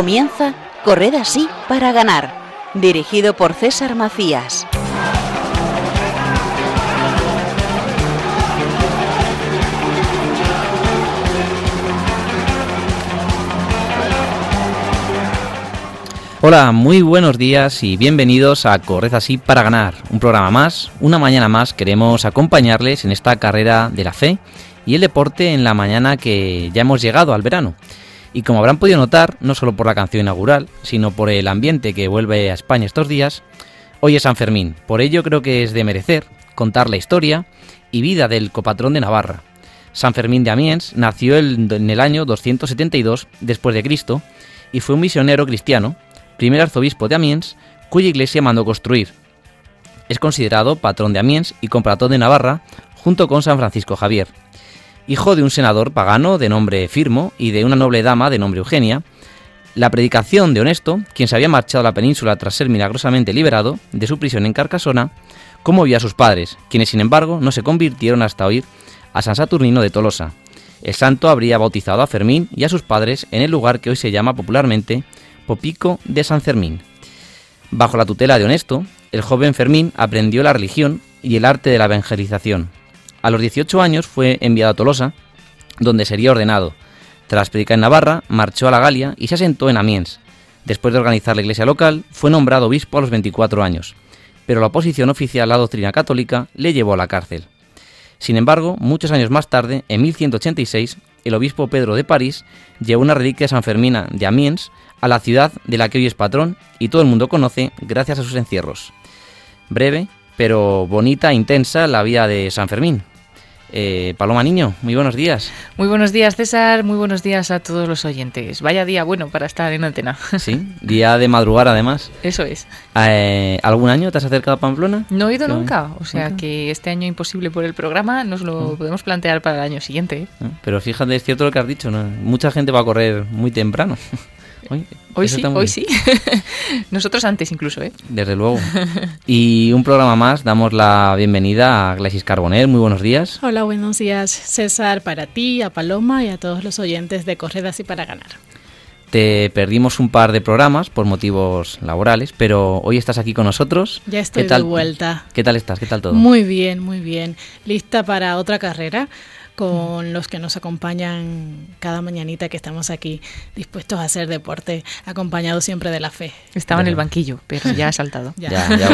Comienza Corred así para ganar, dirigido por César Macías. Hola, muy buenos días y bienvenidos a Corred así para ganar, un programa más, una mañana más queremos acompañarles en esta carrera de la fe y el deporte en la mañana que ya hemos llegado al verano. Y como habrán podido notar, no solo por la canción inaugural, sino por el ambiente que vuelve a España estos días, hoy es San Fermín. Por ello creo que es de merecer contar la historia y vida del copatrón de Navarra. San Fermín de Amiens nació en el año 272 después de Cristo y fue un misionero cristiano, primer arzobispo de Amiens, cuya iglesia mandó construir. Es considerado patrón de Amiens y comprador de Navarra, junto con San Francisco Javier hijo de un senador pagano de nombre Firmo y de una noble dama de nombre Eugenia, la predicación de Honesto, quien se había marchado a la península tras ser milagrosamente liberado de su prisión en Carcasona, conmovió a sus padres, quienes sin embargo no se convirtieron hasta oír a San Saturnino de Tolosa. El santo habría bautizado a Fermín y a sus padres en el lugar que hoy se llama popularmente Popico de San Fermín. Bajo la tutela de Honesto, el joven Fermín aprendió la religión y el arte de la evangelización. A los 18 años fue enviado a Tolosa, donde sería ordenado. Tras predicar en Navarra, marchó a la Galia y se asentó en Amiens. Después de organizar la iglesia local, fue nombrado obispo a los 24 años, pero la oposición oficial a la doctrina católica le llevó a la cárcel. Sin embargo, muchos años más tarde, en 1186, el obispo Pedro de París llevó una reliquia San Fermina de Amiens a la ciudad de la que hoy es patrón y todo el mundo conoce gracias a sus encierros. Breve, pero bonita e intensa la vida de San Fermín, eh, Paloma Niño, muy buenos días. Muy buenos días, César. Muy buenos días a todos los oyentes. Vaya día bueno para estar en antena. Sí, día de madrugar además. Eso es. Eh, ¿Algún año te has acercado a Pamplona? No he ido nunca. O sea que este año imposible por el programa, nos lo podemos plantear para el año siguiente. ¿eh? Pero fíjate, es cierto lo que has dicho, mucha gente va a correr muy temprano. Hoy, sí, hoy sí. Nosotros antes incluso, ¿eh? Desde luego. Y un programa más, damos la bienvenida a Glacis Carbonell. Muy buenos días. Hola, buenos días, César, para ti, a Paloma y a todos los oyentes de Corredas y para ganar. Te perdimos un par de programas por motivos laborales, pero hoy estás aquí con nosotros. Ya estoy de vuelta. ¿Qué tal estás? ¿Qué tal todo? Muy bien, muy bien. Lista para otra carrera con los que nos acompañan cada mañanita que estamos aquí dispuestos a hacer deporte, acompañados siempre de la fe. Estaba en el banquillo, pero ya ha saltado. ya, ya,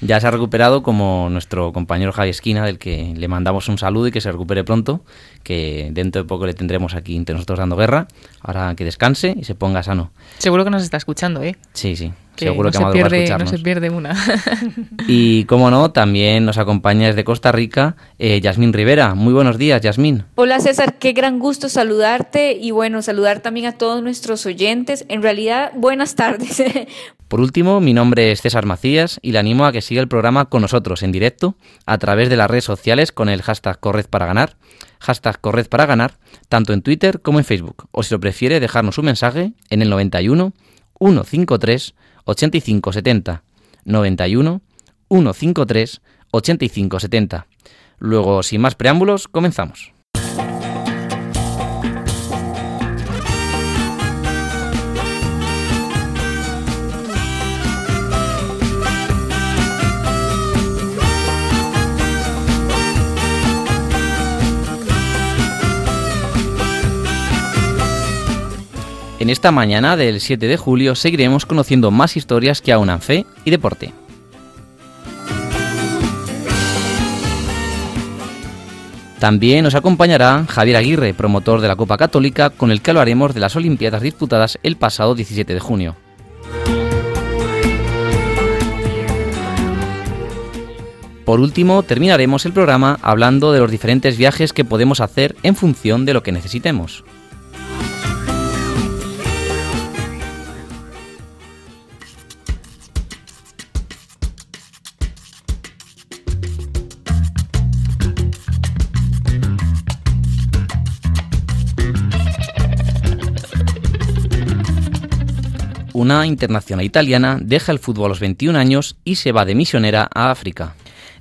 ya, se ha recuperado como nuestro compañero Javi Esquina, del que le mandamos un saludo y que se recupere pronto, que dentro de poco le tendremos aquí entre nosotros dando guerra, ahora que descanse y se ponga sano. Seguro que nos está escuchando, ¿eh? Sí, sí. Seguro que se pierde, no se pierde una. y como no, también nos acompaña desde Costa Rica eh, Yasmín Rivera. Muy buenos días, Yasmín. Hola César, qué gran gusto saludarte y bueno, saludar también a todos nuestros oyentes. En realidad, buenas tardes. Por último, mi nombre es César Macías y le animo a que siga el programa con nosotros en directo a través de las redes sociales con el hashtag Corred para ganar, hashtag Corred para ganar, tanto en Twitter como en Facebook. O si lo prefiere, dejarnos un mensaje en el 91 153 8570 91 153 8570. Luego, sin más preámbulos, comenzamos. En esta mañana del 7 de julio seguiremos conociendo más historias que aunan fe y deporte. También nos acompañará Javier Aguirre, promotor de la Copa Católica, con el que hablaremos de las Olimpiadas disputadas el pasado 17 de junio. Por último, terminaremos el programa hablando de los diferentes viajes que podemos hacer en función de lo que necesitemos. Una internacional italiana deja el fútbol a los 21 años y se va de misionera a África.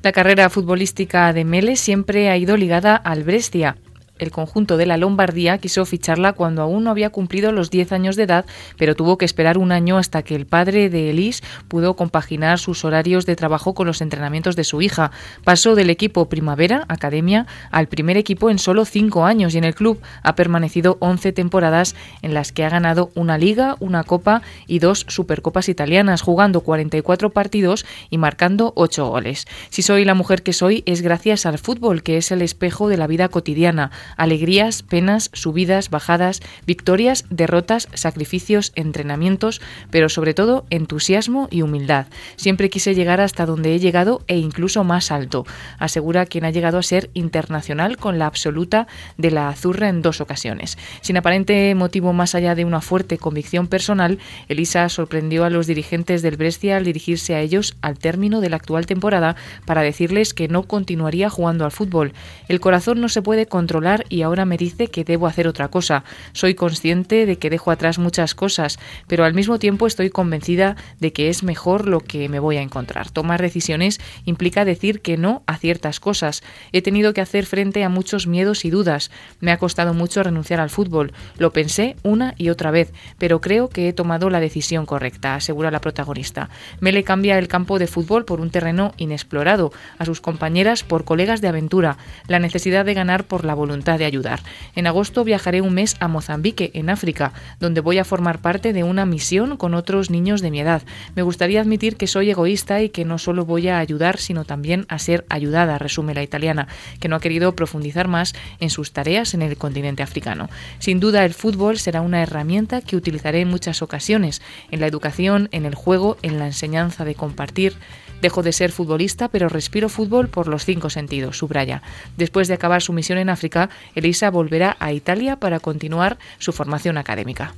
La carrera futbolística de Mele siempre ha ido ligada al Brescia. El conjunto de la Lombardía quiso ficharla cuando aún no había cumplido los 10 años de edad, pero tuvo que esperar un año hasta que el padre de Elise pudo compaginar sus horarios de trabajo con los entrenamientos de su hija. Pasó del equipo Primavera, Academia, al primer equipo en solo 5 años y en el club ha permanecido 11 temporadas en las que ha ganado una liga, una copa y dos supercopas italianas, jugando 44 partidos y marcando 8 goles. Si soy la mujer que soy es gracias al fútbol, que es el espejo de la vida cotidiana, alegrías, penas, subidas, bajadas, victorias, derrotas, sacrificios, entrenamientos, pero sobre todo entusiasmo y humildad. Siempre quise llegar hasta donde he llegado e incluso más alto, asegura quien ha llegado a ser internacional con la absoluta de la Azurra en dos ocasiones. Sin aparente motivo más allá de una fuerte convicción personal, Elisa sorprendió a los dirigentes del Brescia al dirigirse a ellos al término de la actual temporada para decirles que no continuaría jugando al fútbol. El corazón no se puede controlar y ahora me dice que debo hacer otra cosa. Soy consciente de que dejo atrás muchas cosas, pero al mismo tiempo estoy convencida de que es mejor lo que me voy a encontrar. Tomar decisiones implica decir que no a ciertas cosas. He tenido que hacer frente a muchos miedos y dudas. Me ha costado mucho renunciar al fútbol. Lo pensé una y otra vez, pero creo que he tomado la decisión correcta, asegura la protagonista. Mele cambia el campo de fútbol por un terreno inexplorado, a sus compañeras por colegas de aventura, la necesidad de ganar por la voluntad de ayudar. En agosto viajaré un mes a Mozambique, en África, donde voy a formar parte de una misión con otros niños de mi edad. Me gustaría admitir que soy egoísta y que no solo voy a ayudar, sino también a ser ayudada, resume la italiana, que no ha querido profundizar más en sus tareas en el continente africano. Sin duda, el fútbol será una herramienta que utilizaré en muchas ocasiones, en la educación, en el juego, en la enseñanza de compartir. Dejo de ser futbolista, pero respiro fútbol por los cinco sentidos, subraya. Después de acabar su misión en África, Elisa volverá a Italia para continuar su formación académica.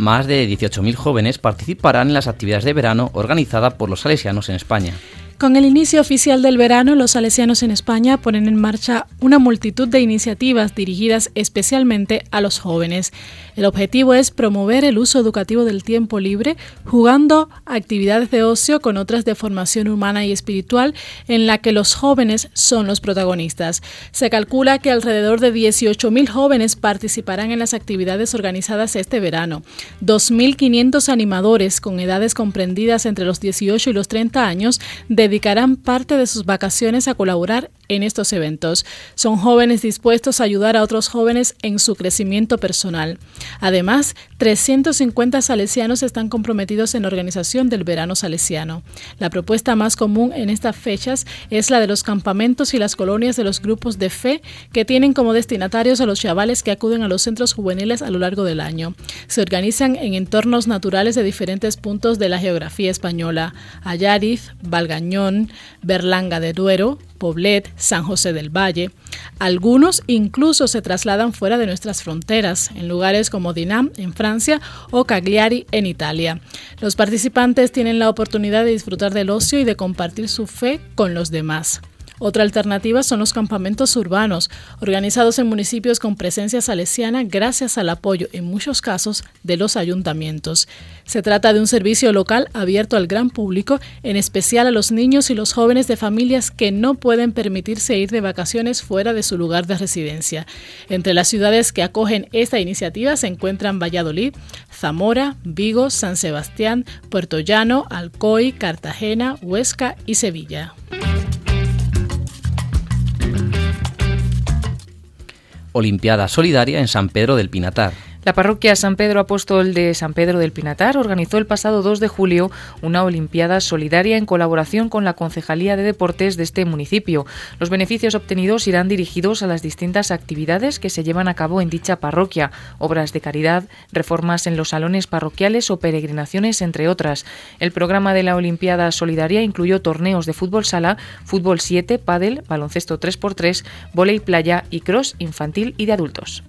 Más de 18.000 jóvenes participarán en las actividades de verano organizadas por los salesianos en España. Con el inicio oficial del verano, los salesianos en España ponen en marcha una multitud de iniciativas dirigidas especialmente a los jóvenes. El objetivo es promover el uso educativo del tiempo libre, jugando actividades de ocio con otras de formación humana y espiritual en la que los jóvenes son los protagonistas. Se calcula que alrededor de 18.000 jóvenes participarán en las actividades organizadas este verano. 2.500 animadores con edades comprendidas entre los 18 y los 30 años de dedicarán parte de sus vacaciones a colaborar en estos eventos. Son jóvenes dispuestos a ayudar a otros jóvenes en su crecimiento personal. Además, 350 salesianos están comprometidos en la organización del verano salesiano. La propuesta más común en estas fechas es la de los campamentos y las colonias de los grupos de fe que tienen como destinatarios a los chavales que acuden a los centros juveniles a lo largo del año. Se organizan en entornos naturales de diferentes puntos de la geografía española: Ayariz, Valgañón, Berlanga de Duero, Poblet, San José del Valle. Algunos incluso se trasladan fuera de nuestras fronteras, en lugares como Dinam en Francia o Cagliari en Italia. Los participantes tienen la oportunidad de disfrutar del ocio y de compartir su fe con los demás. Otra alternativa son los campamentos urbanos, organizados en municipios con presencia salesiana gracias al apoyo, en muchos casos, de los ayuntamientos. Se trata de un servicio local abierto al gran público, en especial a los niños y los jóvenes de familias que no pueden permitirse ir de vacaciones fuera de su lugar de residencia. Entre las ciudades que acogen esta iniciativa se encuentran Valladolid, Zamora, Vigo, San Sebastián, Puerto Llano, Alcoy, Cartagena, Huesca y Sevilla. Olimpiada Solidaria en San Pedro del Pinatar. La parroquia San Pedro Apóstol de San Pedro del Pinatar organizó el pasado 2 de julio una Olimpiada solidaria en colaboración con la Concejalía de Deportes de este municipio. Los beneficios obtenidos irán dirigidos a las distintas actividades que se llevan a cabo en dicha parroquia, obras de caridad, reformas en los salones parroquiales o peregrinaciones, entre otras. El programa de la Olimpiada Solidaria incluyó torneos de fútbol sala, fútbol 7, pádel, baloncesto 3x3, volei playa y cross infantil y de adultos.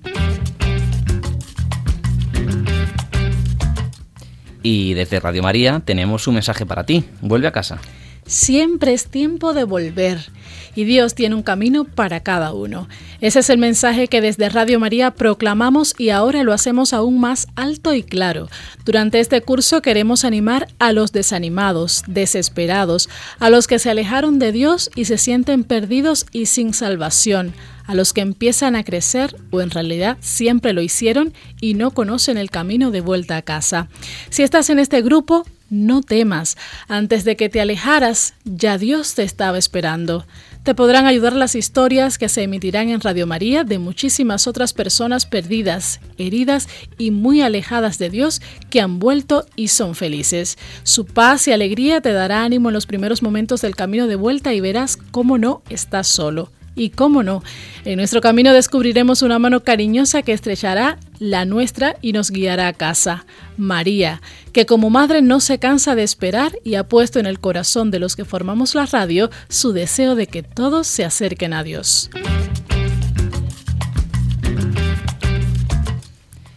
Y desde Radio María tenemos un mensaje para ti. Vuelve a casa. Siempre es tiempo de volver y Dios tiene un camino para cada uno. Ese es el mensaje que desde Radio María proclamamos y ahora lo hacemos aún más alto y claro. Durante este curso queremos animar a los desanimados, desesperados, a los que se alejaron de Dios y se sienten perdidos y sin salvación, a los que empiezan a crecer o en realidad siempre lo hicieron y no conocen el camino de vuelta a casa. Si estás en este grupo, no temas. Antes de que te alejaras, ya Dios te estaba esperando. Te podrán ayudar las historias que se emitirán en Radio María de muchísimas otras personas perdidas, heridas y muy alejadas de Dios que han vuelto y son felices. Su paz y alegría te dará ánimo en los primeros momentos del camino de vuelta y verás cómo no estás solo. Y cómo no, en nuestro camino descubriremos una mano cariñosa que estrechará la nuestra y nos guiará a casa. María, que como madre no se cansa de esperar y ha puesto en el corazón de los que formamos la radio su deseo de que todos se acerquen a Dios.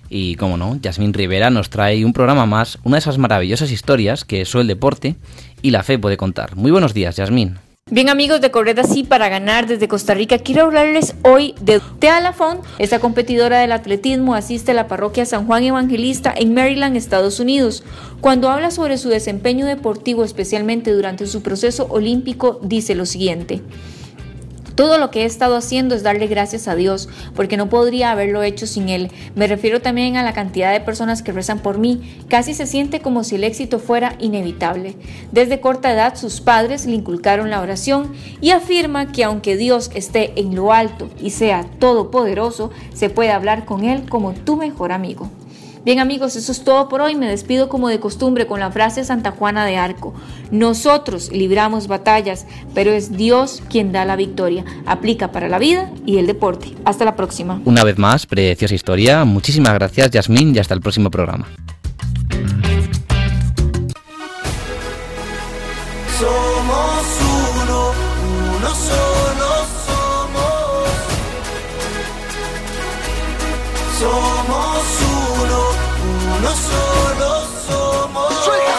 Y como no, Yasmín Rivera nos trae un programa más, una de esas maravillosas historias que solo el deporte y la fe puede contar. Muy buenos días, Yasmín. Bien amigos de Corred Así para ganar desde Costa Rica, quiero hablarles hoy de Tealafón. Esta competidora del atletismo asiste a la parroquia San Juan Evangelista en Maryland, Estados Unidos. Cuando habla sobre su desempeño deportivo, especialmente durante su proceso olímpico, dice lo siguiente. Todo lo que he estado haciendo es darle gracias a Dios, porque no podría haberlo hecho sin Él. Me refiero también a la cantidad de personas que rezan por mí. Casi se siente como si el éxito fuera inevitable. Desde corta edad sus padres le inculcaron la oración y afirma que aunque Dios esté en lo alto y sea todopoderoso, se puede hablar con Él como tu mejor amigo. Bien amigos, eso es todo por hoy. Me despido como de costumbre con la frase Santa Juana de Arco. Nosotros libramos batallas, pero es Dios quien da la victoria. Aplica para la vida y el deporte. Hasta la próxima. Una vez más, preciosa historia. Muchísimas gracias, Yasmín, y hasta el próximo programa. Somos uno, uno solo somos. Somos uno, uno solo somos.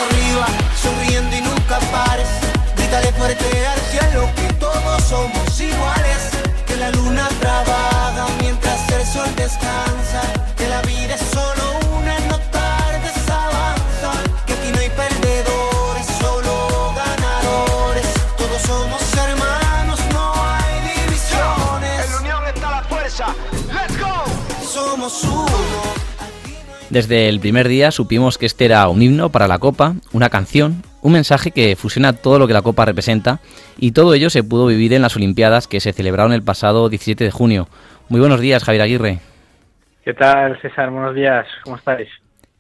Arriba, sonriendo y nunca pares. Grítale fuerte al cielo que todos somos iguales. Que la luna trabaja mientras el sol descansa. Que la vida es solo una, no tardes avanza. Que aquí no hay perdedores, solo ganadores. Todos somos hermanos, no hay divisiones. En la unión está la fuerza. Let's go. Somos uno. Desde el primer día supimos que este era un himno para la Copa, una canción, un mensaje que fusiona todo lo que la Copa representa y todo ello se pudo vivir en las Olimpiadas que se celebraron el pasado 17 de junio. Muy buenos días, Javier Aguirre. ¿Qué tal, César? Buenos días. ¿Cómo estáis?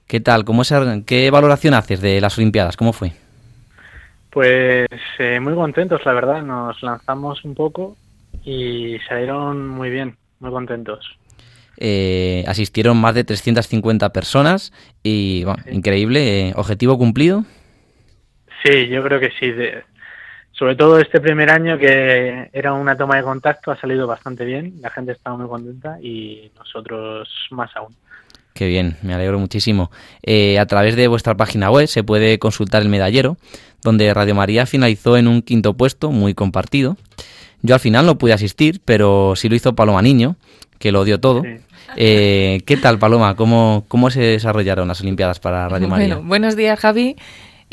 ¿Qué tal? ¿Cómo es, ¿Qué valoración haces de las Olimpiadas? ¿Cómo fue? Pues eh, muy contentos, la verdad. Nos lanzamos un poco y salieron muy bien, muy contentos. Eh, asistieron más de 350 personas y bueno, Sí. increíble, eh, objetivo cumplido. Sí, yo creo que sí. de- sobre todo este primer año que era una toma de contacto ha salido bastante bien. La gente estaba muy contenta y nosotros más aún. Qué bien, me alegro muchísimo. Eh, a través de vuestra página web se puede consultar el medallero, donde Radio María finalizó en un quinto puesto muy compartido. Yo al final no pude asistir, pero sí lo hizo Paloma Niño, que lo dio todo. Sí. Eh, ¿Qué tal, Paloma? ¿Cómo, ¿Cómo se desarrollaron las Olimpiadas para Radio María? Bueno, buenos días, Javi.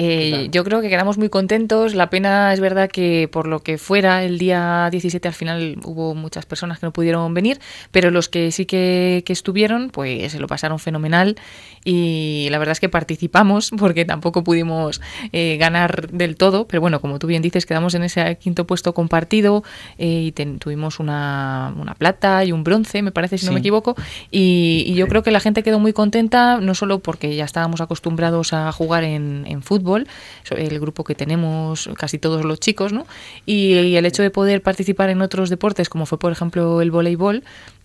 Eh, yo creo que quedamos muy contentos. La pena es verdad que por lo que fuera el día 17 al final hubo muchas personas que no pudieron venir, pero los que sí que, que estuvieron pues se lo pasaron fenomenal y la verdad es que participamos porque tampoco pudimos eh, ganar del todo, pero bueno, como tú bien dices, quedamos en ese quinto puesto compartido eh, y ten- tuvimos una, una plata y un bronce, me parece, si no me equivoco, y, y yo creo que la gente quedó muy contenta, no solo porque ya estábamos acostumbrados a jugar en, en fútbol, el grupo que tenemos casi todos los chicos, ¿no? Y, y el hecho de poder participar en otros deportes, como fue por ejemplo el voleibol,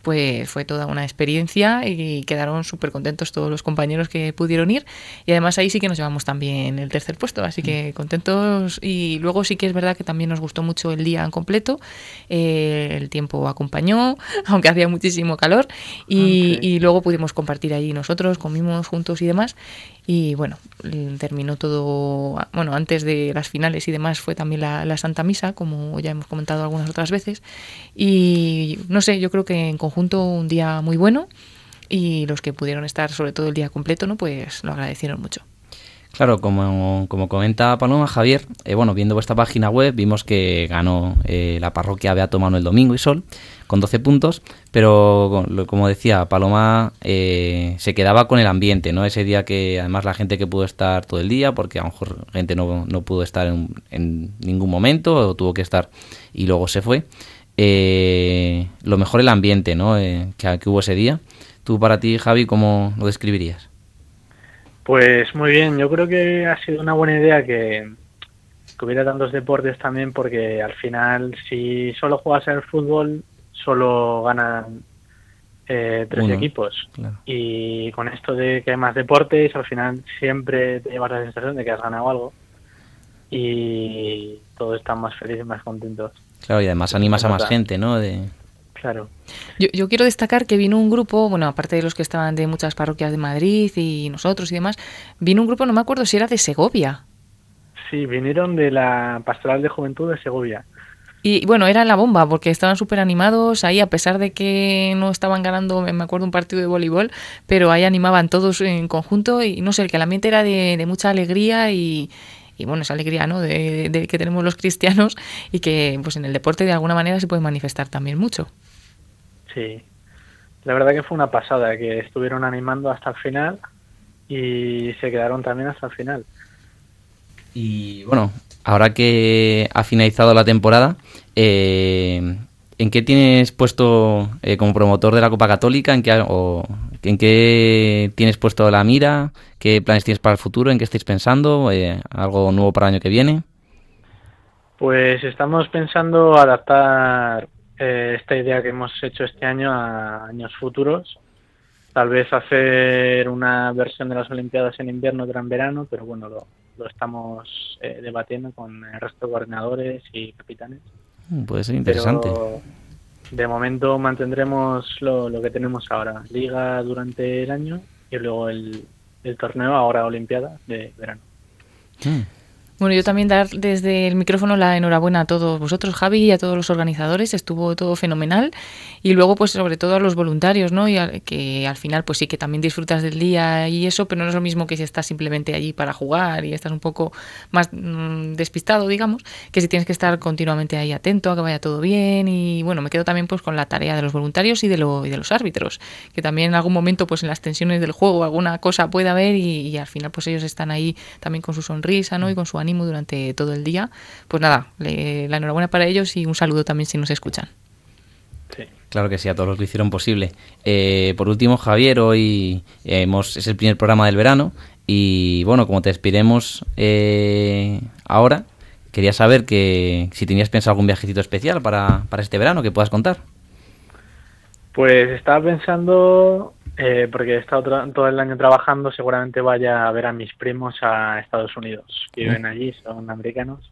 pues fue toda una experiencia y quedaron súper contentos todos los compañeros que pudieron ir. Y además ahí sí que nos llevamos también el tercer puesto, así que contentos. Y luego sí que es verdad que también nos gustó mucho el día en completo, eh, el tiempo acompañó, aunque hacía muchísimo calor. Y, y luego pudimos compartir allí nosotros, comimos juntos y demás y bueno, terminó todo, bueno, antes de las finales y demás fue también la, la, Santa Misa, como ya hemos comentado algunas otras veces. Y no sé, yo creo que en conjunto un día muy bueno y los que pudieron estar sobre todo el día completo, ¿no? Pues lo agradecieron mucho. Claro, como, como comenta Paloma Javier, eh, bueno, viendo vuestra página web vimos que ganó eh, la parroquia Beato Manuel Domingo y Sol con 12 puntos, pero como decía Paloma, eh, se quedaba con el ambiente, ¿no? Ese día que además la gente que pudo estar todo el día, porque a lo mejor gente no, no pudo estar en, en, ningún momento o tuvo que estar y luego se fue. lo mejor el ambiente, ¿no? Que, que hubo ese día. Tú para ti, Javi, ¿cómo lo describirías? Pues muy bien, yo creo que ha sido una buena idea que, que hubiera tantos deportes también porque al final si solo juegas el fútbol solo ganan eh, tres Uno, equipos claro. y con esto de que hay más deportes al final siempre te llevas la sensación de que has ganado algo y todos están más felices, más contentos. Claro, y además animas a más gente, ¿no? De... Claro. Yo, yo, quiero destacar que vino un grupo, bueno, aparte de los que estaban de muchas parroquias de Madrid y nosotros y demás, vino un grupo, no me acuerdo si era de Segovia. Sí, vinieron de la Pastoral de Juventud de Segovia. Y bueno, era la bomba, porque estaban súper animados ahí, a pesar de que no estaban ganando, me acuerdo, un partido de voleibol, pero ahí animaban todos en conjunto y no sé, que el ambiente era de, de mucha alegría y, y bueno, esa alegría ¿no? De, de, que tenemos los cristianos y que pues en el deporte de alguna manera se puede manifestar también mucho. Sí, la verdad que fue una pasada, que estuvieron animando hasta el final y se quedaron también hasta el final. Y bueno, ahora que ha finalizado la temporada, eh, ¿en qué tienes puesto eh, como promotor de la Copa Católica? ¿En qué, o, ¿En qué tienes puesto la mira? ¿Qué planes tienes para el futuro? ¿En qué estáis pensando? Eh, ¿Algo nuevo para el año que viene? Pues estamos pensando adaptar eh, esta idea que hemos hecho este año a años futuros. Tal vez hacer una versión de las Olimpiadas en invierno, otra en verano, pero bueno, lo, lo estamos eh, debatiendo con el resto de coordinadores y capitanes. Puede ser interesante. Pero de momento mantendremos lo, lo, que tenemos ahora, liga durante el año y luego el, el torneo, ahora Olimpiada, de verano. Mm. Bueno, yo también dar desde el micrófono la enhorabuena a todos vosotros, Javi, y a todos los organizadores. Estuvo todo fenomenal. Y luego, pues sobre todo a los voluntarios, ¿no? Y a, que al final, pues sí que también disfrutas del día y eso, pero no es lo mismo que si estás simplemente allí para jugar y estás un poco más mmm, despistado, digamos, que si tienes que estar continuamente ahí atento a que vaya todo bien. Y bueno, me quedo también pues con la tarea de los voluntarios y de, lo, de los árbitros, que también en algún momento, pues en las tensiones del juego, alguna cosa puede haber y, y al final, pues ellos están ahí también con su sonrisa, ¿no? Y con su ánimo durante todo el día. Pues nada, le, la enhorabuena para ellos y un saludo también si nos escuchan. Sí. Claro que sí, a todos los que lo hicieron posible. Eh, por último, Javier, hoy eh, hemos, es el primer programa del verano y bueno, como te despiremos eh, ahora, quería saber que si tenías pensado algún viajecito especial para, para este verano que puedas contar. Pues estaba pensando eh, porque he estado todo el año trabajando, seguramente vaya a ver a mis primos a Estados Unidos, que viven allí, son americanos,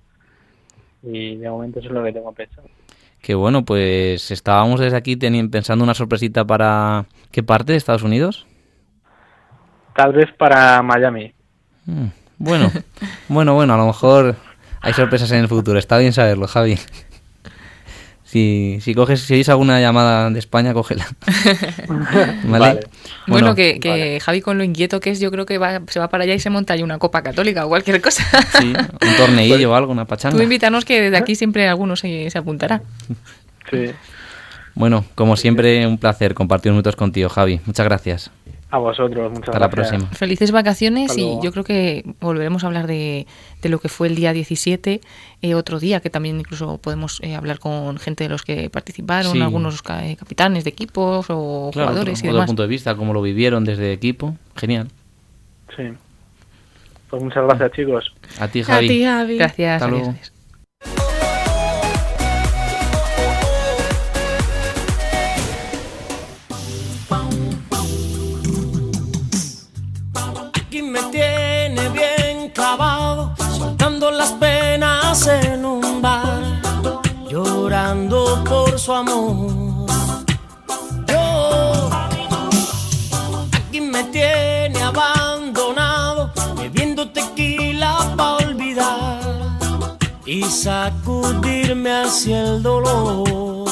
y de momento eso es lo que tengo pensado. Qué bueno, pues estábamos desde aquí pensando una sorpresita para... ¿Qué parte de Estados Unidos? Tal vez para Miami. Mm, bueno, bueno, bueno, a lo mejor hay sorpresas en el futuro, está bien saberlo, Javi. Si, si coges, si oís alguna llamada de España, cógela. ¿Vale? vale. Bueno, bueno, que, que vale. Javi con lo inquieto que es, yo creo que va, se va para allá y se monta ahí una copa católica o cualquier cosa. Sí, un torneillo o algo, una pachanga. Tú invítanos que desde aquí siempre alguno se, se apuntará. Sí. Bueno, como siempre, un placer compartir minutos contigo, Javi. Muchas gracias. A vosotros, muchas Hasta gracias. la próxima. Felices vacaciones y yo creo que volveremos a hablar de, de lo que fue el día 17 eh, otro día, que también incluso podemos eh, hablar con gente de los que participaron, Sí. algunos eh, capitanes de equipos o Claro, jugadores otro, y otro demás. punto de vista, cómo lo vivieron desde equipo. Genial. Sí. Pues muchas gracias, chicos. A ti, A Javi. ti, Javi. Gracias. Hasta luego. Amor. Yo aquí me tiene abandonado, bebiendo tequila para olvidar y sacudirme hacia el dolor.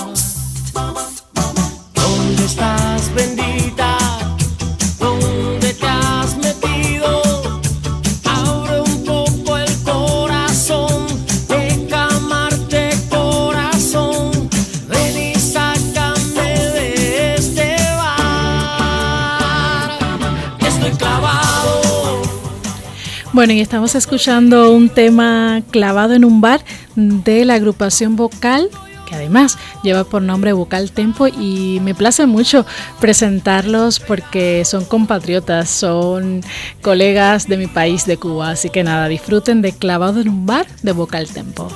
¿Dónde estás, bendita? Bueno, y estamos escuchando un tema clavado en un bar de la agrupación vocal que además lleva por nombre Vocal Tempo y me place mucho presentarlos porque son compatriotas, son colegas de mi país, de Cuba. Así que nada, disfruten de Clavado en un bar de Vocal Tempo.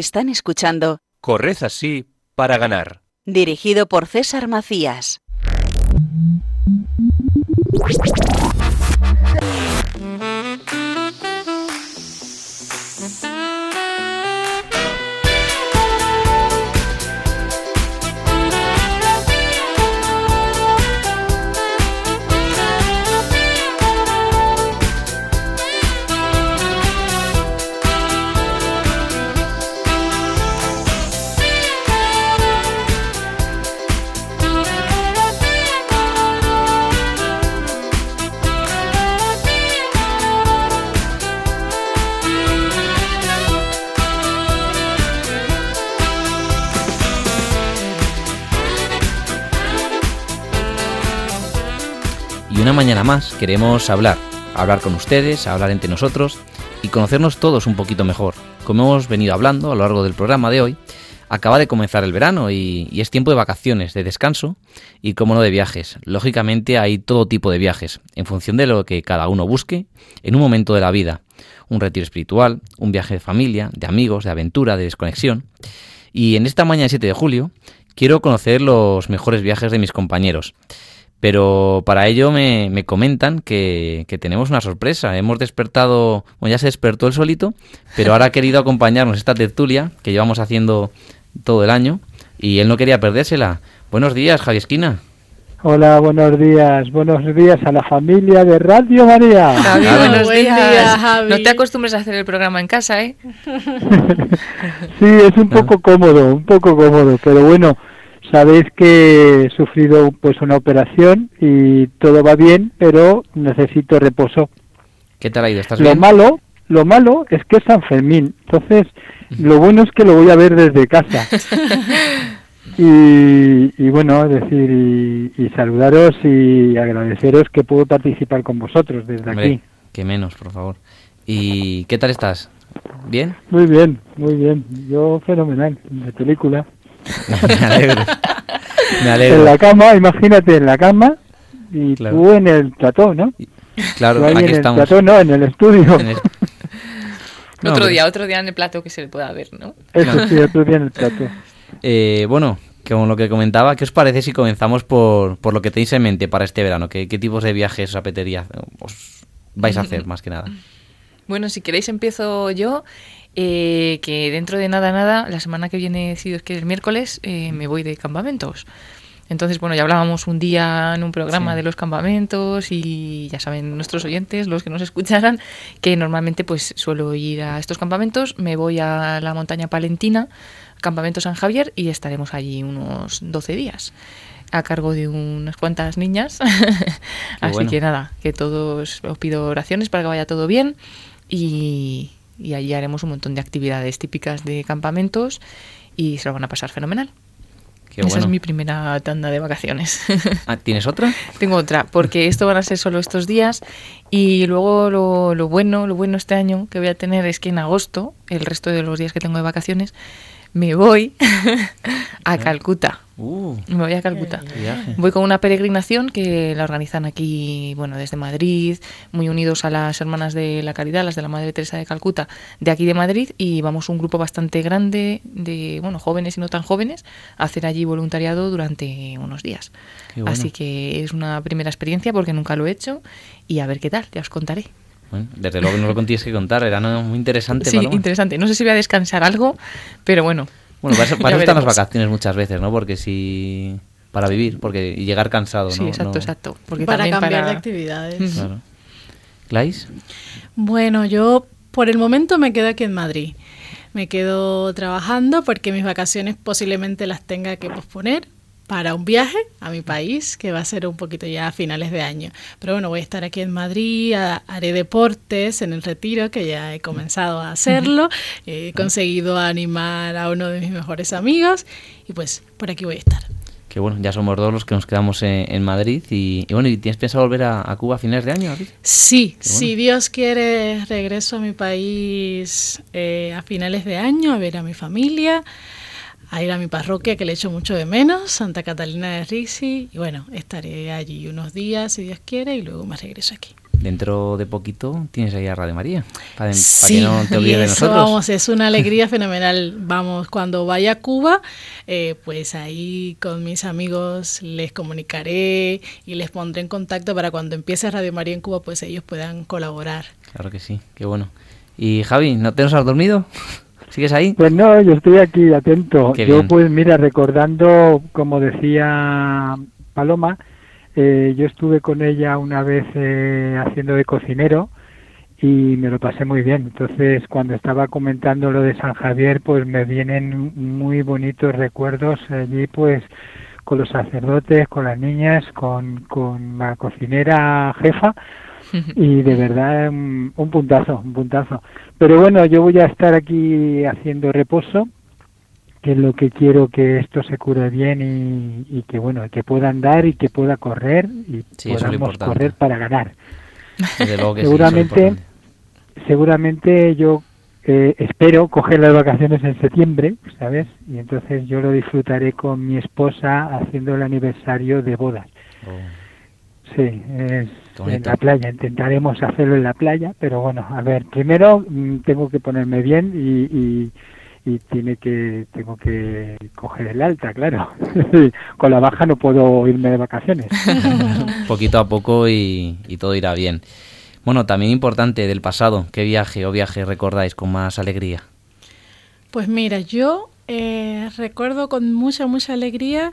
Están escuchando, Corred así para ganar. dirigido por César Macías. Una mañana más queremos hablar, hablar con ustedes, hablar entre nosotros y conocernos todos un poquito mejor. Como hemos venido hablando a lo largo del programa de hoy, acaba de comenzar el verano y, y es tiempo de vacaciones, de descanso y, como no, de viajes. Lógicamente hay todo tipo de viajes, en función de lo que cada uno busque en un momento de la vida. Un retiro espiritual, un viaje de familia, de amigos, de aventura, de desconexión. Y en esta mañana 7 de julio quiero conocer los mejores viajes de mis compañeros. Pero para ello me, me comentan que, que tenemos una sorpresa. Hemos despertado, bueno, ya se despertó el solito, pero ahora ha querido acompañarnos esta tertulia que llevamos haciendo todo el año y él no quería perdérsela. Buenos días, Javi Esquina. Hola, buenos días. Buenos días a la familia de Radio María. Javi, Claro. buenos Buen días. día, Javi. No te acostumbres a hacer el programa en casa, ¿eh? Sí, es un poco cómodo, un poco cómodo, pero bueno, sabéis que he sufrido pues una operación y todo va bien, pero necesito reposo. ¿Qué tal ha ido? ¿Estás Lo bien? malo, lo malo es que es San Fermín, entonces lo bueno es que lo voy a ver desde casa. Y, y bueno, es decir, y, y saludaros y agradeceros que puedo participar con vosotros desde Hombre, aquí. que menos, por favor. ¿Y qué tal estás? ¿Bien? Muy bien, muy bien. Yo fenomenal, de película. me alegro. Me En la cama, imagínate, en la cama y Claro. tú en el plató, ¿no? Claro, aquí en estamos. el plató, no, en el estudio. En el- No, otro día, otro día en el plato que se le pueda ver, ¿no? Eso sí, otro día en el plató. Eh, bueno, como lo que comentaba, ¿qué os parece si comenzamos por, por lo que tenéis en mente para este verano? ¿Qué, qué tipos de viajes os apetecería os vais a hacer, más que nada? Bueno, si queréis empiezo yo, eh, que dentro de nada, nada, la semana que viene, si Dios quiere, el miércoles, eh, me voy de campamentos. Entonces, bueno, ya hablábamos un día en un programa Sí. de los campamentos y ya saben nuestros oyentes, los que nos escucharan, que normalmente pues suelo ir a estos campamentos, me voy a la montaña palentina, campamento San Javier y estaremos allí unos 12 días a cargo de unas cuantas niñas. Así bueno. que nada, que todos os pido oraciones para que vaya todo bien y, y allí haremos un montón de actividades típicas de campamentos y se lo van a pasar fenomenal. Qué Esa bueno. es mi primera tanda de vacaciones. Ah, ¿Tienes otra? Tengo otra, porque esto van a ser solo estos días y luego lo, lo bueno, lo bueno este año que voy a tener es que en agosto, el resto de los días que tengo de vacaciones, me voy a Calcuta. Uh, Me voy a Calcuta. Voy con una peregrinación que la organizan aquí, bueno, desde Madrid, muy unidos a las hermanas de la caridad, las de la Madre Teresa de Calcuta, de aquí de Madrid, y vamos un grupo bastante grande de, bueno, jóvenes y no tan jóvenes, a hacer allí voluntariado durante unos días. Bueno. Así que es una primera experiencia porque nunca lo he hecho y a ver qué tal, ya os contaré. Bueno, desde luego que no lo tienes que contar, era muy interesante. Sí, Paloma. interesante. No sé si voy a descansar algo, pero bueno. Bueno, para eso, para Ya eso están las vacaciones muchas veces, ¿no? Porque si... Para vivir, porque y llegar cansado, ¿no? Sí, exacto, No- exacto. Porque para también cambiar para... de actividades. Claro. Bueno, yo por el momento me quedo aquí en Madrid. Me quedo trabajando porque mis vacaciones posiblemente las tenga que posponer para un viaje a mi país, que va a ser un poquito ya a finales de año. Pero bueno, voy a estar aquí en Madrid, a- haré deportes en el retiro, que ya he comenzado a hacerlo. He conseguido animar a uno de mis mejores amigos y pues por aquí voy a estar. Que bueno, ya somos dos los que nos quedamos en, en Madrid y, y bueno, ¿y tienes pensado volver a, a Cuba a finales de año? David? Sí, bueno. si Dios quiere, regreso a mi país eh, a finales de año a ver a mi familia, a ir a mi parroquia que le echo mucho de menos, Santa Catalina de Risi, y bueno, estaré allí unos días si Dios quiere y luego me regreso aquí. Dentro de poquito tienes ahí a Radio María, para, para Sí, que no te olvides de nosotros. vamos, es una alegría fenomenal. Vamos, cuando vaya a Cuba, eh, pues ahí con mis amigos les comunicaré y les pondré en contacto para cuando empiece Radio María en Cuba, pues ellos puedan colaborar. Claro que sí, qué bueno. Y Javi, ¿no te nos has dormido? ¿Sigues ahí? Pues no, yo estoy aquí atento. Qué yo bien. pues mira, recordando, como decía Paloma, eh, yo estuve con ella una vez eh, haciendo de cocinero y me lo pasé muy bien. Entonces, cuando estaba comentando lo de San Javier, pues me vienen muy bonitos recuerdos allí, pues con los sacerdotes, con las niñas, con, con la cocinera jefa y de verdad un, un puntazo, un puntazo. Pero bueno, yo voy a estar aquí haciendo reposo, que es lo que quiero que esto se cure bien y, y que bueno, que pueda andar y que pueda correr y Sí, podamos correr para ganar. Desde luego que sí, seguramente, importante. seguramente yo eh, espero coger las vacaciones en septiembre, ¿sabes? Y entonces yo lo disfrutaré con mi esposa haciendo el aniversario de bodas. Oh, Sí, es en la playa. Intentaremos hacerlo en la playa, pero bueno, a ver, primero mm, tengo que ponerme bien y, y, y tiene que tengo que coger el alta, claro. Con la baja no puedo irme de vacaciones. Poquito a poco y, y todo irá bien. Bueno, también importante del pasado, ¿qué viaje o viaje recordáis con más alegría? Pues mira, yo eh, recuerdo con mucha, mucha alegría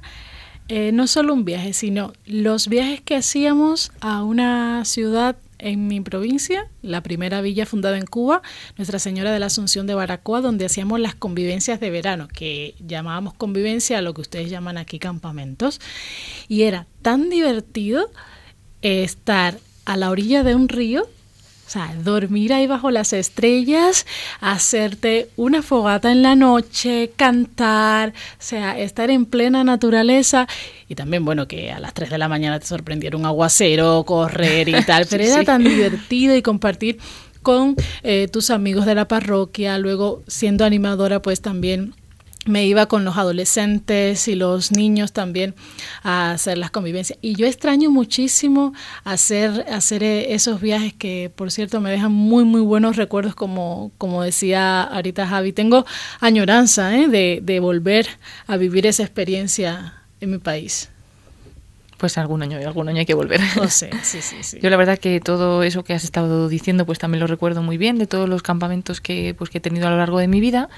eh, no solo un viaje, sino los viajes que hacíamos a una ciudad en mi provincia, la primera villa fundada en Cuba, Nuestra Señora de la Asunción de Baracoa, donde hacíamos las convivencias de verano, que llamábamos convivencia a lo que ustedes llaman aquí campamentos. Y era tan divertido eh, estar a la orilla de un río, o sea, dormir ahí bajo las estrellas, hacerte una fogata en la noche, cantar, o sea, estar en plena naturaleza y también, bueno, que a las 3 de la mañana te sorprendiera un aguacero, correr y tal, pero era Sí. tan divertido y compartir con eh, tus amigos de la parroquia, luego siendo animadora, pues también me iba con los adolescentes y los niños también a hacer las convivencias. Y yo extraño muchísimo hacer, hacer eh, esos viajes que, por cierto, me dejan muy, muy buenos recuerdos, como, como decía ahorita Javi. Tengo añoranza ¿eh? de, de volver a vivir esa experiencia en mi país. Pues algún año, algún año hay que volver. No sé, sí, sí, sí. Yo la verdad que todo eso que has estado diciendo, pues también lo recuerdo muy bien de todos los campamentos que, pues, que he tenido a lo largo de mi vida.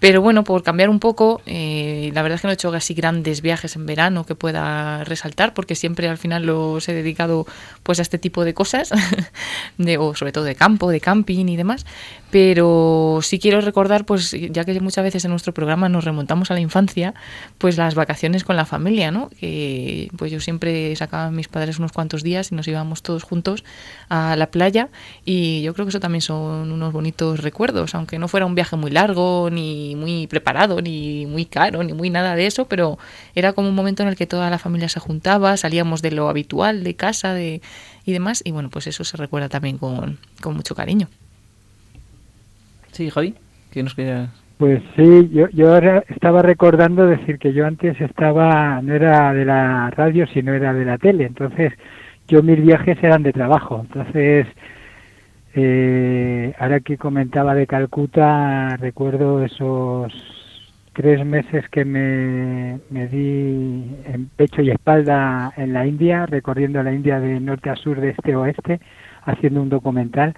Pero bueno, por cambiar un poco, eh, la verdad es que no he hecho así grandes viajes en verano que pueda resaltar, porque siempre al final los he dedicado pues a este tipo de cosas, de, o sobre todo de campo, de camping y demás. Pero sí quiero recordar, pues ya que muchas veces en nuestro programa nos remontamos a la infancia, pues las vacaciones con la familia, ¿no? Que pues yo siempre sacaba a mis padres unos cuantos días y nos íbamos todos juntos a la playa y yo creo que eso también son unos bonitos recuerdos, aunque no fuera un viaje muy largo, ni muy preparado, ni muy caro, ni muy nada de eso, pero era como un momento en el que toda la familia se juntaba, salíamos de lo habitual de casa de, y demás, y bueno, pues eso se recuerda también con, con mucho cariño. Sí, Javi, ¿qué nos querías? Pues sí, yo, yo ahora estaba recordando decir que yo antes estaba, no era de la radio, sino era de la tele. Entonces, yo mis viajes eran de trabajo. Entonces, eh, ahora que comentaba de Calcuta, recuerdo esos tres meses que me, me di en pecho y espalda en la India, recorriendo la India de norte a sur, de este a oeste, haciendo un documental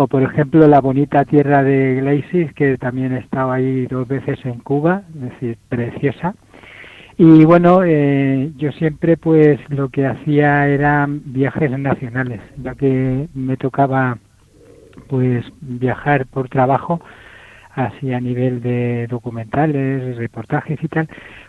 o por ejemplo la bonita tierra de Gleisis que también he estado ahí dos veces en Cuba, es decir, preciosa. Y bueno, eh, yo siempre pues lo que hacía eran viajes nacionales, ya que me tocaba pues viajar por trabajo, así a nivel de documentales, reportajes y tal,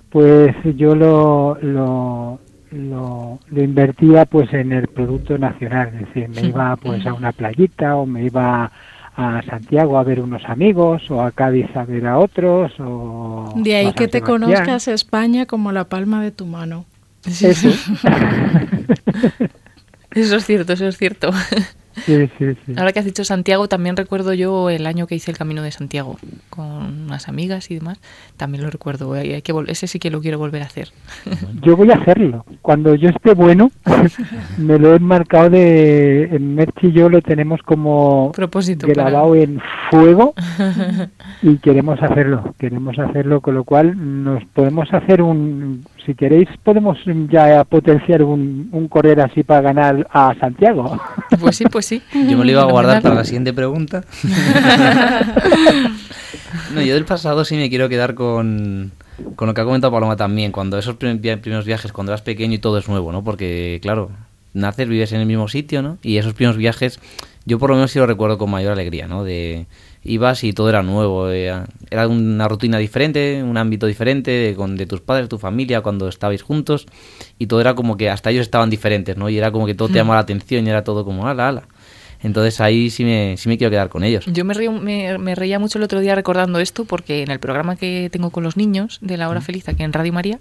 pues yo lo, lo, lo, lo invertía pues en el producto nacional, es decir, me iba pues a una playita o me iba a Santiago a ver unos amigos o a Cádiz a ver a otros o De ahí que te Sebastián. conozcas España como la palma de tu mano. Eso. Eso es cierto, eso es cierto. Sí, sí, sí. Ahora que has dicho Santiago, también recuerdo yo el año que hice el Camino de Santiago con unas amigas y demás. También lo recuerdo. hay- que ese sí que lo quiero volver a hacer. Yo voy a hacerlo. Cuando yo esté bueno, me lo he marcado de. En Merchi y yo lo tenemos como Propósito. grabado en fuego y queremos hacerlo. Queremos hacerlo, con lo cual nos podemos hacer un. Si queréis, podemos ya potenciar un, un correr así para ganar a Santiago. Pues sí, pues sí. Yo me lo iba a guardar para la siguiente pregunta. no, yo del pasado sí me quiero quedar con, con lo que ha comentado Paloma también, cuando esos prim- primeros viajes, cuando eras pequeño y todo es nuevo, ¿no? Porque, claro, naces, vives en el mismo sitio, ¿no? Y esos primeros viajes, yo por lo menos sí lo recuerdo con mayor alegría, ¿no? De ibas y todo era nuevo, era, era una rutina diferente, un ámbito diferente de, con, de tus padres, tu familia, cuando estabais juntos, y todo era como que hasta ellos estaban diferentes, ¿no? Y era como que todo te llamaba la atención y era todo como, ala, ala. Entonces ahí sí me, sí me quiero quedar con ellos. Yo me, río- me, me reía mucho el otro día recordando esto porque en el programa que tengo con los niños de la hora feliz aquí en Radio María,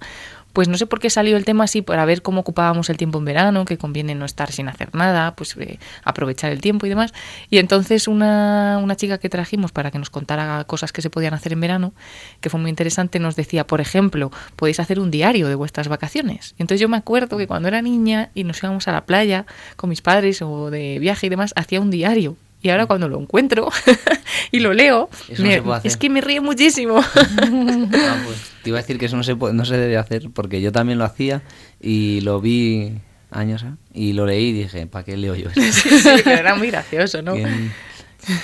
pues no sé por qué salió el tema así para ver cómo ocupábamos el tiempo en verano, que conviene no estar sin hacer nada, pues eh, aprovechar el tiempo y demás. Y entonces una, una chica que trajimos para que nos contara cosas que se podían hacer en verano, que fue muy interesante, nos decía, por ejemplo, podéis hacer un diario de vuestras vacaciones. Entonces yo me acuerdo que cuando era niña y nos íbamos a la playa con mis padres o de viaje y demás, hacía un diario Y ahora cuando lo encuentro y lo leo, Eso no me- se puede hacer. es que me ríe muchísimo. Ah, pues, te iba a decir que eso no se, puede- no se debe hacer porque yo también lo hacía y lo vi años ¿eh? y lo leí y dije, ¿para qué leo yo esto? sí, sí, pero era muy gracioso, ¿no? ¿Quién-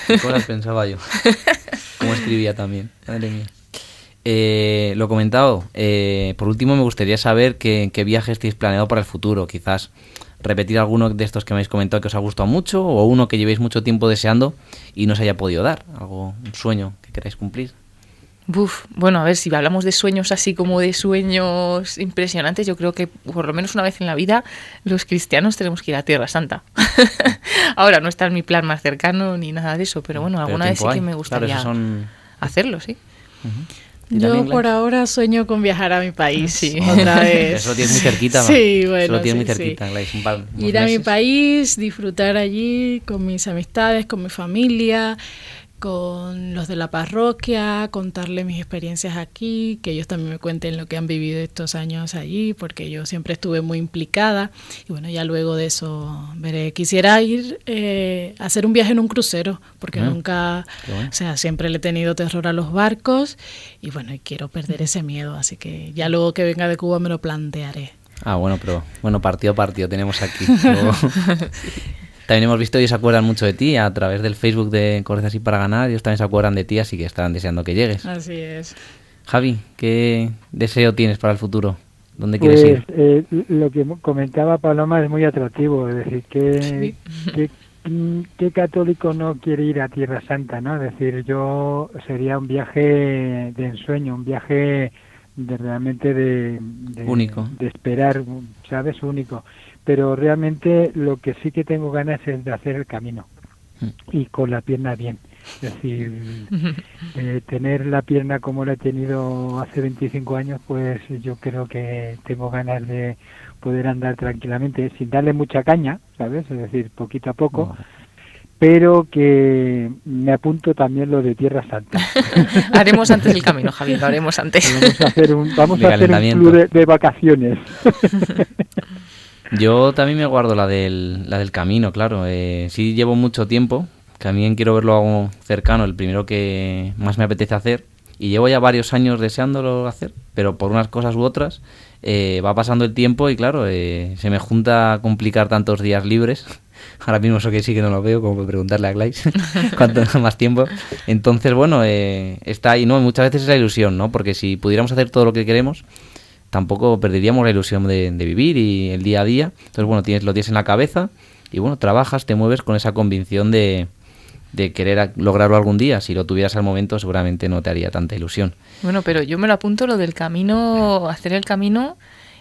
¿Qué cosas pensaba yo? ¿Cómo escribía también? Madre mía. Eh, lo comentado, eh, por último me gustaría saber qué, qué viajes tenéis planeado para el futuro. Quizás repetir alguno de estos que me habéis comentado que os ha gustado mucho o uno que llevéis mucho tiempo deseando y no se haya podido dar. Algo, un sueño que queráis cumplir. Buf, bueno, a ver, si hablamos de sueños así como de sueños impresionantes, yo creo que por lo menos una vez en la vida los cristianos tenemos que ir a Tierra Santa. Ahora no está en mi plan más cercano ni nada de eso, pero bueno, Pero alguna vez sí que me gustaría son... hacerlo, sí. ¿Y Yo por ahora sueño con viajar a mi país, Sí. otra vez. Eso lo tienes muy cerquita. ¿no? Sí, Eso bueno, lo tienes sí, muy sí. cerquita, Gladys, un par- unos Ir a mi país, disfrutar allí con mis amistades, con mi familia, con los de la parroquia, contarle mis experiencias aquí, que ellos también me cuenten lo que han vivido estos años allí, porque yo siempre estuve muy implicada. Y bueno, ya luego de eso veré. Quisiera ir eh, a hacer un viaje en un crucero, porque Ah, nunca, bueno. o sea, siempre le he tenido terror a los barcos y bueno, y quiero perder ese miedo, así que ya luego que venga de Cuba me lo plantearé. Ah, bueno, pero bueno, partido a partido tenemos aquí. Luego- también hemos visto y se acuerdan mucho de ti a través del Facebook de Corres así para ganar. Ellos también se acuerdan de ti, así que estarán deseando que llegues. Así es. Javi, ¿qué deseo tienes para el futuro? ¿Dónde quieres Pues ir? eh, lo que comentaba Paloma es muy atractivo, es decir, que, que- mm, ¿qué católico no quiere ir a Tierra Santa? ¿no? Es decir, yo sería un viaje de ensueño, un viaje de realmente de, de- Único. de esperar, ¿sabes? Único. Pero realmente lo que sí que tengo ganas es de hacer el camino Mm. y con la pierna bien. Es decir, eh, tener la pierna como la he tenido hace 25 años, pues yo creo que tengo ganas de poder andar tranquilamente, sin darle mucha caña, ¿sabes? Es decir, poquito a poco, pero que me apunto también lo de Tierra Santa. Haremos antes el camino, Javier, lo haremos antes. Vamos a hacer un, vamos De a hacer un calentamiento. club de, de vacaciones. Yo también me guardo la del, la del camino, claro. Eh, sí llevo mucho tiempo, también quiero verlo algo cercano, el primero que más me apetece hacer. Y llevo ya varios años deseándolo hacer, pero por unas cosas u otras eh, va pasando el tiempo y claro, eh, se me junta complicar tantos días libres. Ahora mismo eso que sí que no lo veo, como preguntarle a Glais cuánto más tiempo. Entonces, bueno, eh, está ahí, ¿no? Muchas veces es la ilusión, ¿no? Porque si pudiéramos hacer todo lo que queremos, tampoco perderíamos la ilusión de, vivir y el día a día. Entonces, bueno, tienes, lo tienes en la cabeza y bueno, trabajas, te mueves con esa convicción de, de querer lograrlo algún día. Si lo tuvieras al momento, seguramente no te haría tanta ilusión. Bueno, pero yo me lo apunto lo del camino, hacer el camino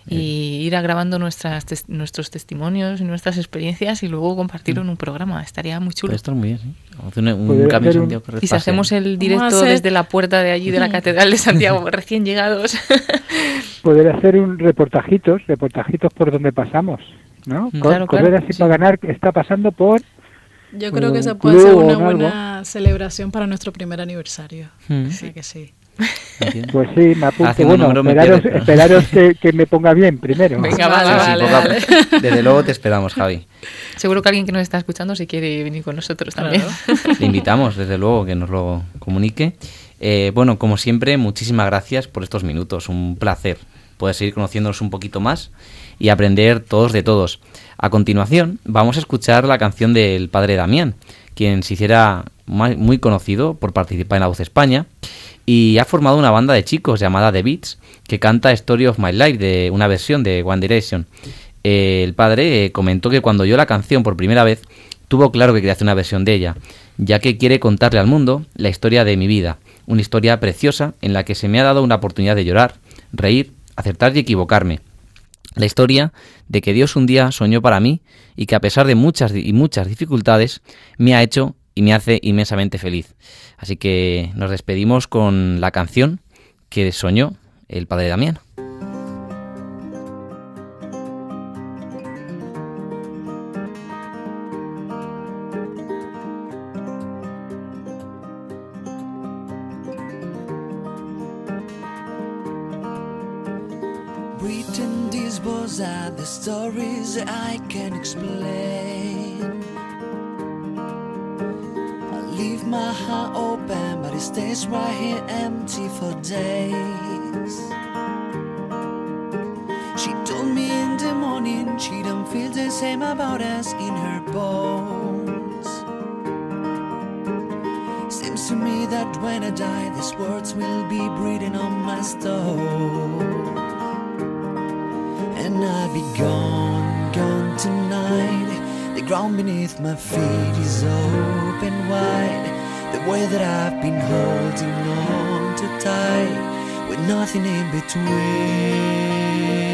y ir grabando nuestras tes- nuestros testimonios y nuestras experiencias y luego compartirlo en un programa. Estaría muy chulo. Estar muy bien, ¿sí? Hacer un, un cambio Santiago que Y si hacemos el directo desde la puerta de allí de la Catedral de Santiago, recién llegados. Poder hacer un reportajitos, reportajitos por donde pasamos, ¿no? Mm. Co- Claro, Correr claro, así sí. para ganar está pasando por Yo creo que esa puede ser una buena celebración para nuestro primer aniversario. Mm. O sea que sí. Pues sí, me apunto. Bueno, esperaros, esperaros que, que me ponga bien primero. Venga, Vale, vale, Sí, vale. a vale. Desde luego te esperamos, Javi. Seguro que alguien que nos está escuchando si quiere venir con nosotros también. Le invitamos, desde luego, que nos lo comunique. Eh, bueno, como siempre, muchísimas gracias por estos minutos. Un placer poder seguir conociéndonos un poquito más y aprender todos de todos. A continuación, vamos a escuchar la canción del padre Damián, quien se hiciera muy conocido por participar en La Voz España y ha formado una banda de chicos llamada The Beats que canta Story of My Life, de una versión de One Direction. Eh, el padre eh, comentó que cuando oyó la canción por primera vez, tuvo claro que quería hacer una versión de ella, ya que quiere contarle al mundo la historia de mi vida, una historia preciosa en la que se me ha dado una oportunidad de llorar, reír, acertar y equivocarme. La historia de que Dios un día soñó para mí y que a pesar de muchas y muchas dificultades me ha hecho y me hace inmensamente feliz. Así que nos despedimos con la canción que soñó el padre Damián. Written these words stories I can explain. Heart open, but it stays right here empty for days. She told me in the morning she don't feel the same about us in her bones. Seems to me that when I die, these words will be breathing on my stone. And I'll be gone, gone tonight. The ground beneath my feet is open wide. The way that I've been holding on too tight, with nothing in between.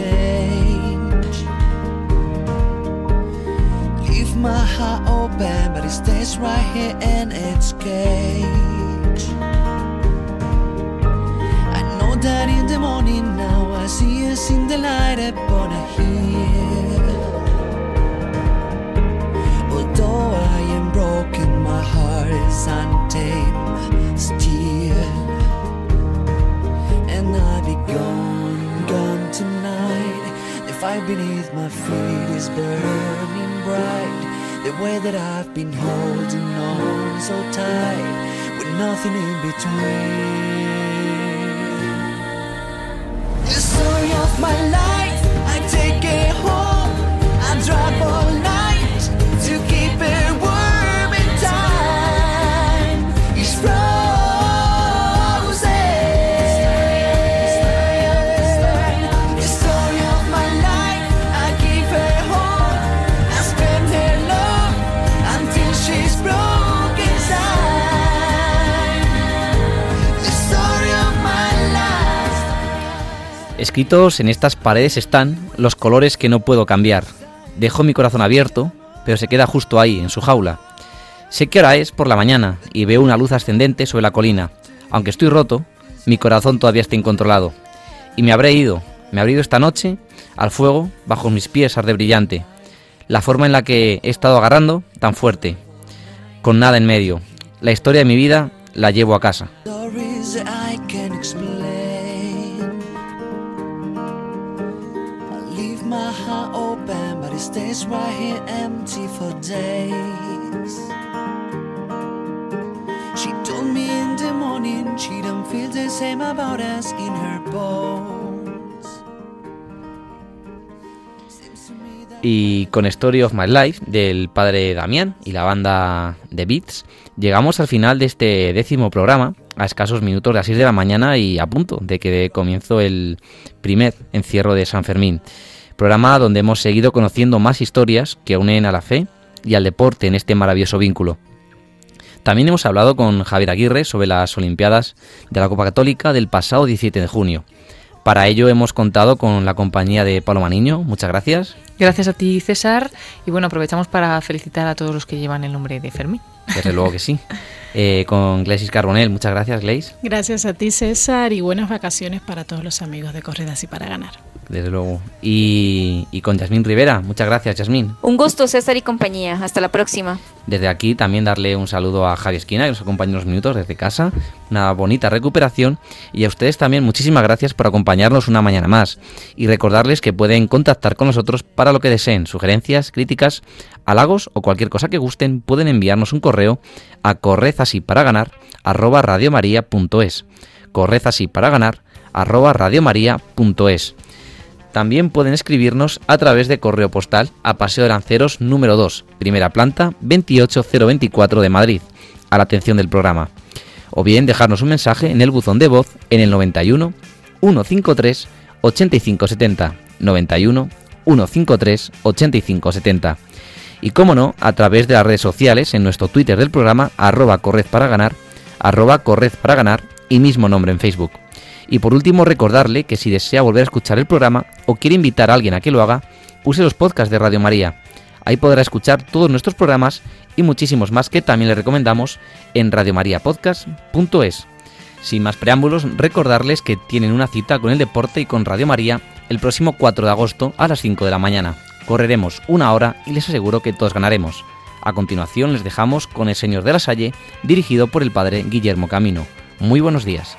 Change. Leave my heart open, but it stays right here in its cage. I know that in the morning now I see us in the light upon a hill. Although I am broken, my heart is untamed still. And I'll fire beneath my feet is burning bright. The way that I've been holding on so tight, with nothing in between. Escritos en estas paredes están los colores que no puedo cambiar. Dejo mi corazón abierto, pero se queda justo ahí, en su jaula. Sé que hora es por la mañana y veo una luz ascendente sobre la colina. Aunque estoy roto, mi corazón todavía está incontrolado. Y me habré ido, me habré ido esta noche al fuego bajo mis pies arde brillante. La forma en la que he estado agarrando tan fuerte, con nada en medio. La historia de mi vida la llevo a casa. Stays right here empty for days. She told me in the morning she don't feel the same about us. Y con Story of My Life del padre Damián y la banda de Beats, llegamos al final de este décimo programa, a escasos minutos de las 6 de la mañana y a punto de que comienzo el primer encierro de San Fermín. Programa donde hemos seguido conociendo más historias que unen a la fe y al deporte en este maravilloso vínculo. También hemos hablado con Javier Aguirre sobre las Olimpiadas de la Copa Católica del pasado 17 de junio. Para ello hemos contado con la compañía de Pablo Maniño. Muchas gracias. Gracias a ti, César. Y bueno, aprovechamos para felicitar a todos los que llevan el nombre de Fermín. Desde luego que sí. Eh, con Gleisis Carbonel. Muchas gracias, Gleis. Gracias a ti, César, y buenas vacaciones para todos los amigos de Corridas y para ganar. Desde luego. Y, y con Yasmín Rivera. Muchas gracias, Yasmín. Un gusto, César y compañía. Hasta la próxima. Desde aquí también darle un saludo a Javi Esquina, que nos acompaña unos minutos desde casa. Una bonita recuperación. Y a ustedes también muchísimas gracias por acompañarnos una mañana más. Y recordarles que pueden contactar con nosotros para lo que deseen. Sugerencias, críticas, halagos o cualquier cosa que gusten, pueden enviarnos un correo a así para ganar arroba radiomaria.es. También pueden escribirnos a través de correo postal a Paseo de Lanceros número 2, primera planta 28024 de Madrid, a la atención del programa. O bien dejarnos un mensaje en el buzón de voz en el 91 153 8570 91 153 8570 y como no, a través de las redes sociales en nuestro Twitter del programa arroba corred arroba corred y mismo nombre en Facebook. Y por último, recordarle que si desea volver a escuchar el programa o quiere invitar a alguien a que lo haga, use los podcasts de Radio María. Ahí podrá escuchar todos nuestros programas y muchísimos más que también le recomendamos en radiomariapodcast.es. Sin más preámbulos, recordarles que tienen una cita con el deporte y con Radio María el próximo 4 de agosto a las 5 de la mañana. Correremos una hora y les aseguro que todos ganaremos. A continuación les dejamos con El Señor de la Salle, dirigido por el padre Guillermo Camino. Muy buenos días.